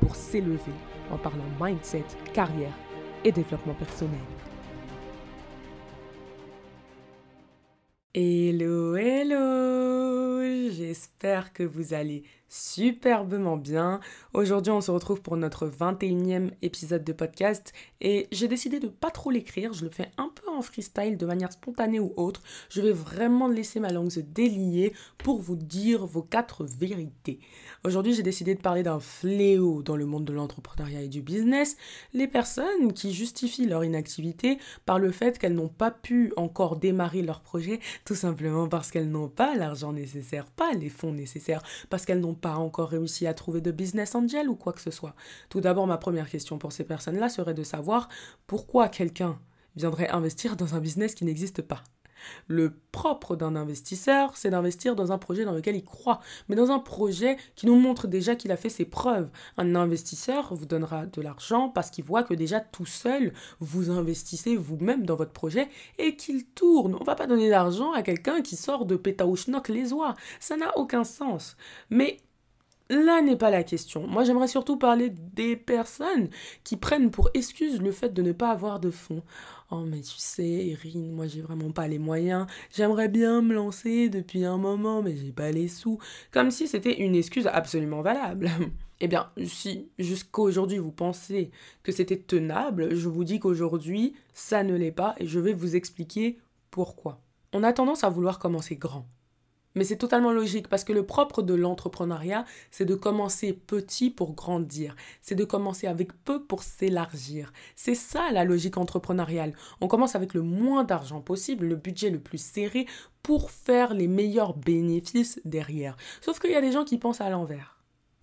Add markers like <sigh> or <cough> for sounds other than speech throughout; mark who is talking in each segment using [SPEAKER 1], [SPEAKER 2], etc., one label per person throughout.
[SPEAKER 1] pour s'élever en parlant mindset, carrière et développement personnel. Hello, hello J'espère que vous allez superbement bien. Aujourd'hui, on se retrouve pour notre 21e épisode de podcast et j'ai décidé de pas trop l'écrire, je le fais un peu freestyle de manière spontanée ou autre. Je vais vraiment laisser ma langue se délier pour vous dire vos quatre vérités. Aujourd'hui, j'ai décidé de parler d'un fléau dans le monde de l'entrepreneuriat et du business, les personnes qui justifient leur inactivité par le fait qu'elles n'ont pas pu encore démarrer leur projet tout simplement parce qu'elles n'ont pas l'argent nécessaire, pas les fonds nécessaires, parce qu'elles n'ont pas encore réussi à trouver de business angel ou quoi que ce soit. Tout d'abord, ma première question pour ces personnes-là serait de savoir pourquoi quelqu'un viendrait investir dans un business qui n'existe pas. Le propre d'un investisseur, c'est d'investir dans un projet dans lequel il croit, mais dans un projet qui nous montre déjà qu'il a fait ses preuves. Un investisseur vous donnera de l'argent parce qu'il voit que déjà tout seul, vous investissez vous-même dans votre projet et qu'il tourne. On va pas donner d'argent à quelqu'un qui sort de Pétaouchnok les oies. Ça n'a aucun sens. Mais Là n'est pas la question. Moi, j'aimerais surtout parler des personnes qui prennent pour excuse le fait de ne pas avoir de fonds. Oh, mais tu sais, Erin, moi, j'ai vraiment pas les moyens. J'aimerais bien me lancer depuis un moment, mais j'ai pas les sous. Comme si c'était une excuse absolument valable. <laughs> eh bien, si jusqu'à aujourd'hui vous pensez que c'était tenable, je vous dis qu'aujourd'hui, ça ne l'est pas et je vais vous expliquer pourquoi. On a tendance à vouloir commencer grand. Mais c'est totalement logique parce que le propre de l'entrepreneuriat, c'est de commencer petit pour grandir. C'est de commencer avec peu pour s'élargir. C'est ça la logique entrepreneuriale. On commence avec le moins d'argent possible, le budget le plus serré pour faire les meilleurs bénéfices derrière. Sauf qu'il y a des gens qui pensent à l'envers.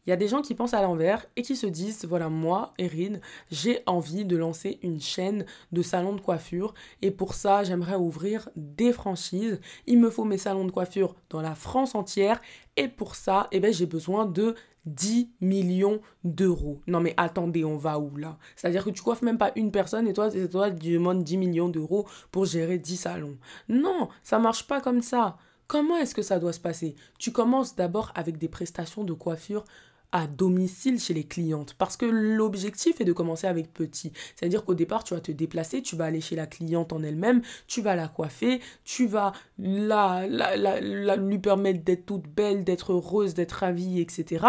[SPEAKER 1] Il y a des gens qui pensent à l'envers et qui se disent, voilà, moi, Erin, j'ai envie de lancer une chaîne de salons de coiffure et pour ça, j'aimerais ouvrir des franchises. Il me faut mes salons de coiffure dans la France entière et pour ça, eh ben, j'ai besoin de 10 millions d'euros. Non mais attendez, on va où là? C'est-à-dire que tu coiffes même pas une personne et toi, tu demandes 10 millions d'euros pour gérer 10 salons. Non, ça marche pas comme ça. Comment est-ce que ça doit se passer? Tu commences d'abord avec des prestations de coiffure à domicile chez les clientes. Parce que l'objectif est de commencer avec petit. C'est-à-dire qu'au départ, tu vas te déplacer, tu vas aller chez la cliente en elle-même, tu vas la coiffer, tu vas la, la, lui permettre d'être toute belle, d'être heureuse, d'être ravie, etc.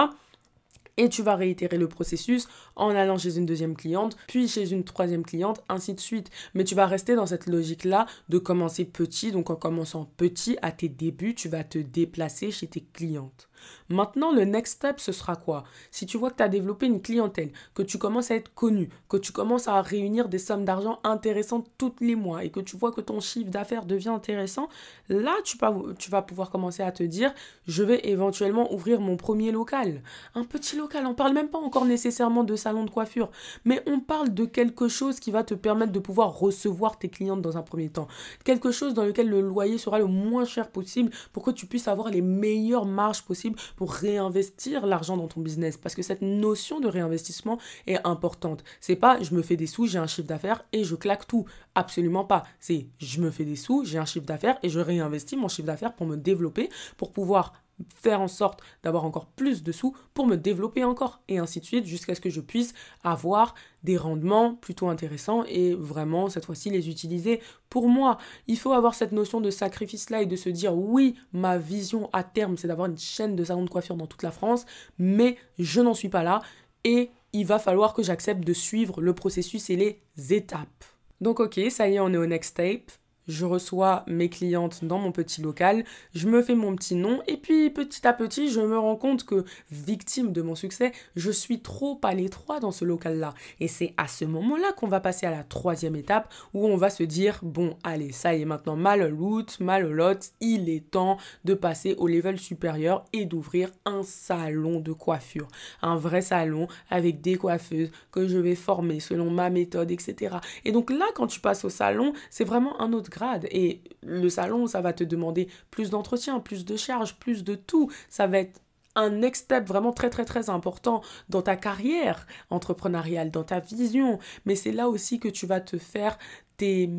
[SPEAKER 1] Et tu vas réitérer le processus en allant chez une deuxième cliente, puis chez une troisième cliente, ainsi de suite. Mais tu vas rester dans cette logique-là de commencer petit. Donc en commençant petit, à tes débuts, tu vas te déplacer chez tes clientes. Maintenant, le next step, ce sera quoi? Si tu vois que tu as développé une clientèle, que tu commences à être connu, que tu commences à réunir des sommes d'argent intéressantes tous les mois et que tu vois que ton chiffre d'affaires devient intéressant, là, tu, tu vas pouvoir commencer à te dire, je vais éventuellement ouvrir mon premier local. Un petit local, on parle même pas encore nécessairement de salon de coiffure, mais on parle de quelque chose qui va te permettre de pouvoir recevoir tes clientes dans un premier temps. Quelque chose dans lequel le loyer sera le moins cher possible pour que tu puisses avoir les meilleures marges possibles pour réinvestir l'argent dans ton business parce que cette notion de réinvestissement est importante. C'est pas je me fais des sous, j'ai un chiffre d'affaires et je claque tout. Absolument pas. C'est je me fais des sous, j'ai un chiffre d'affaires et je réinvestis mon chiffre d'affaires pour me développer, pour pouvoir faire en sorte d'avoir encore plus de sous pour me développer encore et ainsi de suite jusqu'à ce que je puisse avoir des rendements plutôt intéressants et vraiment cette fois-ci les utiliser pour moi. Il faut avoir cette notion de sacrifice là et de se dire oui, ma vision à terme c'est d'avoir une chaîne de salons de coiffure dans toute la France, mais je n'en suis pas là et il va falloir que j'accepte de suivre le processus et les étapes. Donc ok, ça y est, on est au next step je reçois mes clientes dans mon petit local, je me fais mon petit nom et puis petit à petit, je me rends compte que victime de mon succès, je suis trop à l'étroit dans ce local-là. Et c'est à ce moment-là qu'on va passer à la troisième étape où on va se dire, bon, allez, ça y est maintenant, mal loot, mal lot, il est temps de passer au level supérieur et d'ouvrir un salon de coiffure. Un vrai salon avec des coiffeuses que je vais former selon ma méthode, etc. Et donc là, quand tu passes au salon, c'est vraiment un autre Et le salon, ça va te demander plus d'entretien, plus de charges, plus de tout. Ça va être un next step vraiment très très très important dans ta carrière entrepreneuriale, dans ta vision. Mais c'est là aussi que tu vas te faire tes,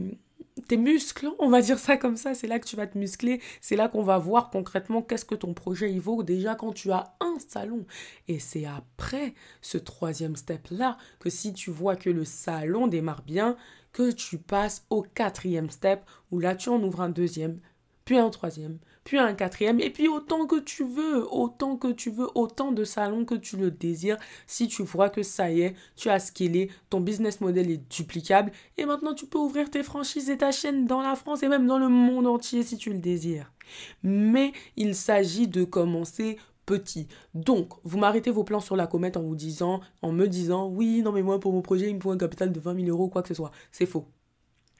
[SPEAKER 1] tes muscles, on va dire ça comme ça, c'est là que tu vas te muscler, c'est là qu'on va voir concrètement qu'est-ce que ton projet il vaut déjà quand tu as un salon. Et c'est après ce troisième step-là que si tu vois que le salon démarre bien, que tu passes au quatrième step où là tu en ouvres un deuxième, puis un troisième, puis un quatrième, et puis autant que tu veux, autant que tu veux, autant de salons que tu le désires, si tu vois que ça y est, tu as scalé, ton business model est duplicable, et maintenant tu peux ouvrir tes franchises et ta chaîne dans la France et même dans le monde entier si tu le désires. Mais il s'agit de commencer petit. Donc, vous m'arrêtez vos plans sur la comète en vous disant, en me disant, oui, non mais moi pour mon projet, il me faut un capital de 20 000 euros, quoi que ce soit. C'est faux.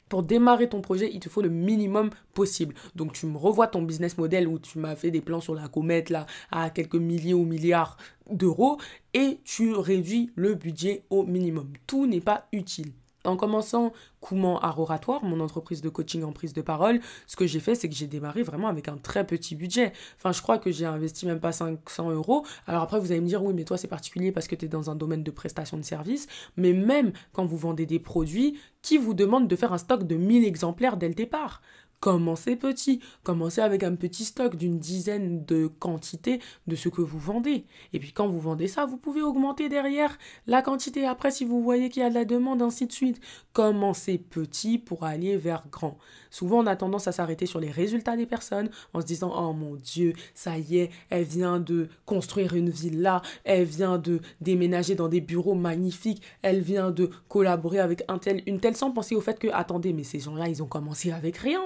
[SPEAKER 1] Pour démarrer ton projet, il te faut le minimum possible. Donc tu me revois ton business model où tu m'as fait des plans sur la comète là à quelques milliers ou milliards d'euros et tu réduis le budget au minimum. Tout n'est pas utile. En commençant Kouman à Oratoire, mon entreprise de coaching en prise de parole, ce que j'ai fait, c'est que j'ai démarré vraiment avec un très petit budget. Enfin, je crois que j'ai investi même pas 500 euros. Alors après, vous allez me dire, oui, mais toi, c'est particulier parce que tu es dans un domaine de prestation de services. Mais même quand vous vendez des produits, qui vous demande de faire un stock de 1000 exemplaires dès le départ? Commencez petit, commencez avec un petit stock d'une dizaine de quantités de ce que vous vendez? Et puis quand vous vendez ça, vous pouvez augmenter derrière la quantité. Après, si vous voyez qu'il y a de la demande, ainsi de suite. Commencez petit pour aller vers grand? Souvent, on a tendance à s'arrêter sur les résultats des personnes en se disant Oh mon Dieu, ça y est, elle vient de construire une villa, elle vient de déménager dans des bureaux magnifiques, elle vient de collaborer avec un tel, une telle sans penser au fait que, attendez, mais ces gens-là, ils ont commencé avec rien.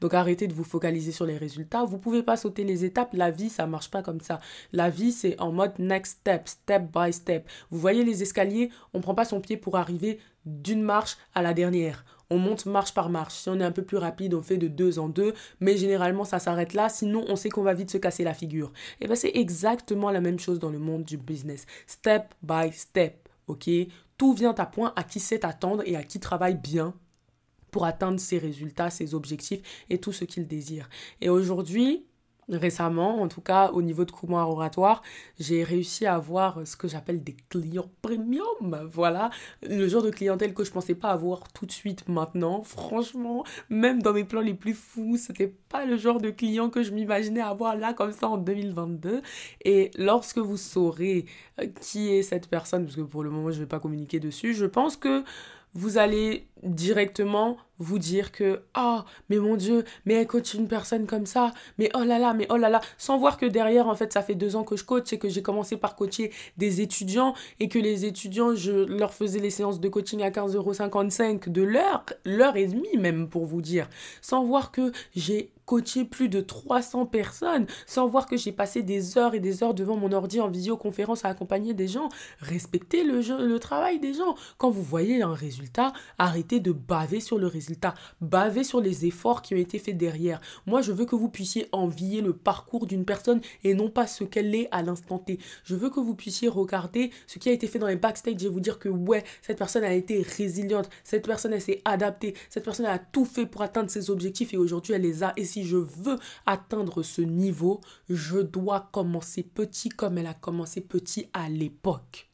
[SPEAKER 1] Donc arrêtez de vous focaliser sur les résultats. Vous pouvez pas sauter les étapes. La vie, ça marche pas comme ça. La vie, c'est en mode next step, step by step. Vous voyez les escaliers, on prend pas son pied pour arriver d'une marche à la dernière. On monte marche par marche. Si on est un peu plus rapide, on fait de deux en deux, mais généralement ça s'arrête là, sinon on sait qu'on va vite se casser la figure. Et bien c'est exactement la même chose dans le monde du business. Step by step, ok? Tout vient à point à qui sait attendre et à qui travaille bien pour atteindre ses résultats, ses objectifs et tout ce qu'il désire. Et aujourd'hui, récemment, en tout cas au niveau de Comment Oratoire, j'ai réussi à avoir ce que j'appelle des clients premium. Voilà, le genre de clientèle que je pensais pas avoir tout de suite maintenant. Franchement, même dans mes plans les plus fous, c'était pas le genre de client que je m'imaginais avoir là comme ça en 2022. Et lorsque vous saurez euh, qui est cette personne, parce que pour le moment je vais pas communiquer dessus, je pense que vous allez directement vous dire que ah mais mon dieu mais elle coach une personne comme ça mais oh là là mais oh là là sans voir que derrière en fait ça fait deux ans que je coach et que j'ai commencé par coacher des étudiants et que les étudiants je leur faisais les séances de coaching à 15,55€ de l'heure l'heure et demie même pour vous dire. Sans voir que j'ai coaché plus de 300 personnes sans voir que j'ai passé des heures et des heures devant mon ordi en visioconférence à accompagner des gens. Respectez le, le travail des gens. Quand vous voyez un résultat, arrêtez de baver sur le résultat, baver sur les efforts qui ont été faits derrière. Moi, je veux que vous puissiez envier le parcours d'une personne et non pas ce qu'elle est à l'instant T. Je veux que vous puissiez regarder ce qui a été fait dans les backstage et vous dire que ouais, cette personne a été résiliente, cette personne elle s'est adaptée, cette personne a tout fait pour atteindre ses objectifs et aujourd'hui elle les a. Et si je veux atteindre ce niveau, je dois commencer petit comme elle a commencé petit à l'époque.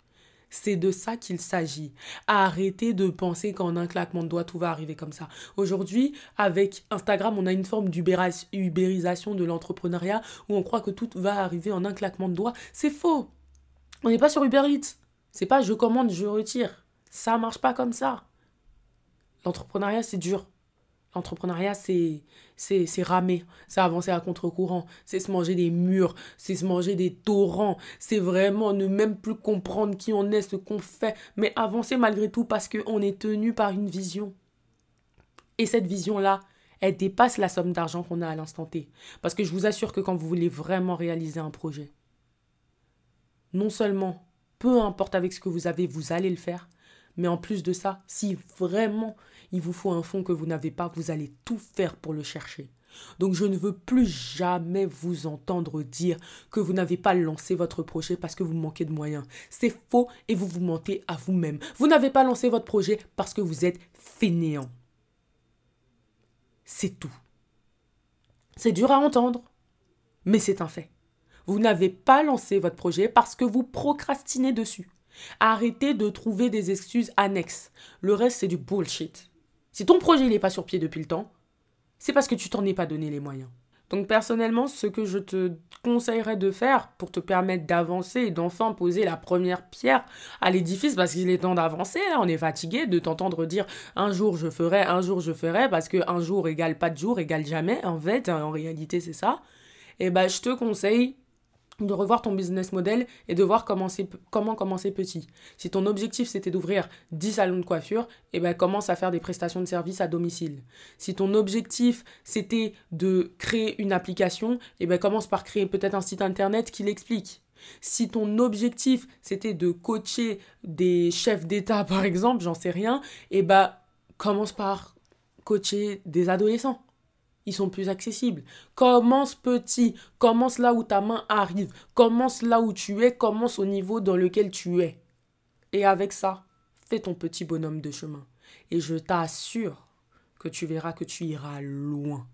[SPEAKER 1] C'est de ça qu'il s'agit. Arrêtez de penser qu'en un claquement de doigts, tout va arriver comme ça. Aujourd'hui, avec Instagram, on a une forme d'ubérisation de l'entrepreneuriat où on croit que tout va arriver en un claquement de doigts. C'est faux. On n'est pas sur Uber Eats. C'est pas je commande, je retire. Ça marche pas comme ça. L'entrepreneuriat, c'est dur. L'entrepreneuriat, c'est, c'est, c'est ramer, c'est avancer à contre-courant, c'est se manger des murs, c'est se manger des torrents, c'est vraiment ne même plus comprendre qui on est, ce qu'on fait, mais avancer malgré tout parce qu'on est tenu par une vision. Et cette vision-là, elle dépasse la somme d'argent qu'on a à l'instant T. Parce que je vous assure que quand vous voulez vraiment réaliser un projet, non seulement, peu importe avec ce que vous avez, vous allez le faire, mais en plus de ça, si vraiment il vous faut un fonds que vous n'avez pas, vous allez tout faire pour le chercher. Donc je ne veux plus jamais vous entendre dire que vous n'avez pas lancé votre projet parce que vous manquez de moyens. C'est faux et vous vous mentez à vous-même. Vous n'avez pas lancé votre projet parce que vous êtes fainéant. C'est tout. C'est dur à entendre, mais c'est un fait. Vous n'avez pas lancé votre projet parce que vous procrastinez dessus. Arrêtez de trouver des excuses annexes. Le reste, c'est du bullshit. Si ton projet n'est pas sur pied depuis le temps, c'est parce que tu t'en es pas donné les moyens. Donc personnellement, ce que je te conseillerais de faire pour te permettre d'avancer et d'enfin poser la première pierre à l'édifice, parce qu'il est temps d'avancer, là, on est fatigué de t'entendre dire un jour je ferai, un jour je ferai, parce que un jour égale pas de jour égale jamais, en fait, en réalité c'est ça. Et eh ben je te conseille de revoir ton business model et de voir comment, commencer petit. Si ton objectif c'était d'ouvrir 10 salons de coiffure, eh ben commence à faire des prestations de services à domicile. Si ton objectif c'était de créer une application, eh ben commence par créer peut-être un site internet qui l'explique. Si ton objectif c'était de coacher des chefs d'État <laughs> par exemple, j'en sais rien, eh ben commence par coacher des adolescents ils sont plus accessibles. Commence petit, commence là où ta main arrive, commence là où tu es, commence au niveau dans lequel tu es. Et avec ça, fais ton petit bonhomme de chemin. Et je t'assure que tu verras que tu iras loin.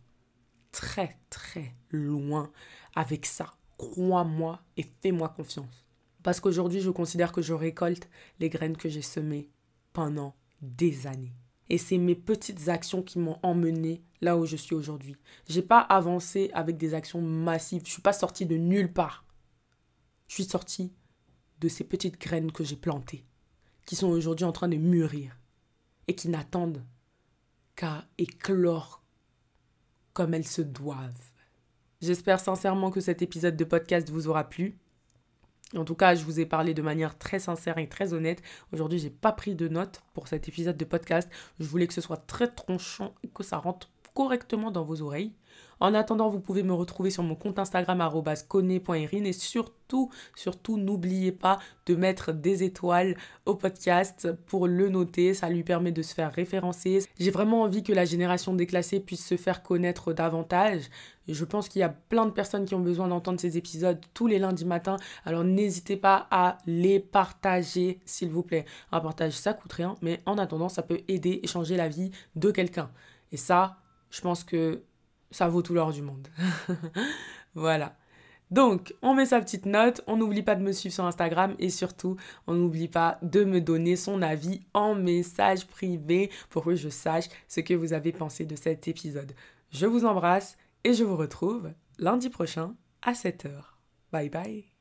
[SPEAKER 1] Très, très loin avec ça. Crois-moi et fais-moi confiance. Parce qu'aujourd'hui, je considère que je récolte les graines que j'ai semées pendant des années. Et c'est mes petites actions qui m'ont emmené là où je suis aujourd'hui. J'ai pas avancé avec des actions massives. Je suis pas sortie de nulle part. Je suis sortie de ces petites graines que j'ai plantées, qui sont aujourd'hui en train de mûrir et qui n'attendent qu'à éclore comme elles se doivent. J'espère sincèrement que cet épisode de podcast vous aura plu. En tout cas, je vous ai parlé de manière très sincère et très honnête. Aujourd'hui, j'ai pas pris de notes pour cet épisode de podcast. Je voulais que ce soit très tranchant et que ça rentre correctement dans vos oreilles. En attendant, vous pouvez me retrouver sur mon compte Instagram @cone.erin et surtout, surtout, n'oubliez pas de mettre des étoiles au podcast pour le noter. Ça lui permet de se faire référencer. J'ai vraiment envie que la génération déclassée puisse se faire connaître davantage. Je pense qu'il y a plein de personnes qui ont besoin d'entendre ces épisodes tous les lundis matins. Alors n'hésitez pas à les partager, s'il vous plaît. Un partage, ça coûte rien, mais en attendant, ça peut aider et changer la vie de quelqu'un. Et ça, je pense que ça vaut tout l'or du monde. <laughs> voilà. Donc, on met sa petite note, on n'oublie pas de me suivre sur Instagram et surtout, on n'oublie pas de me donner son avis en message privé pour que je sache ce que vous avez pensé de cet épisode. Je vous embrasse et je vous retrouve lundi prochain à 7h. Bye bye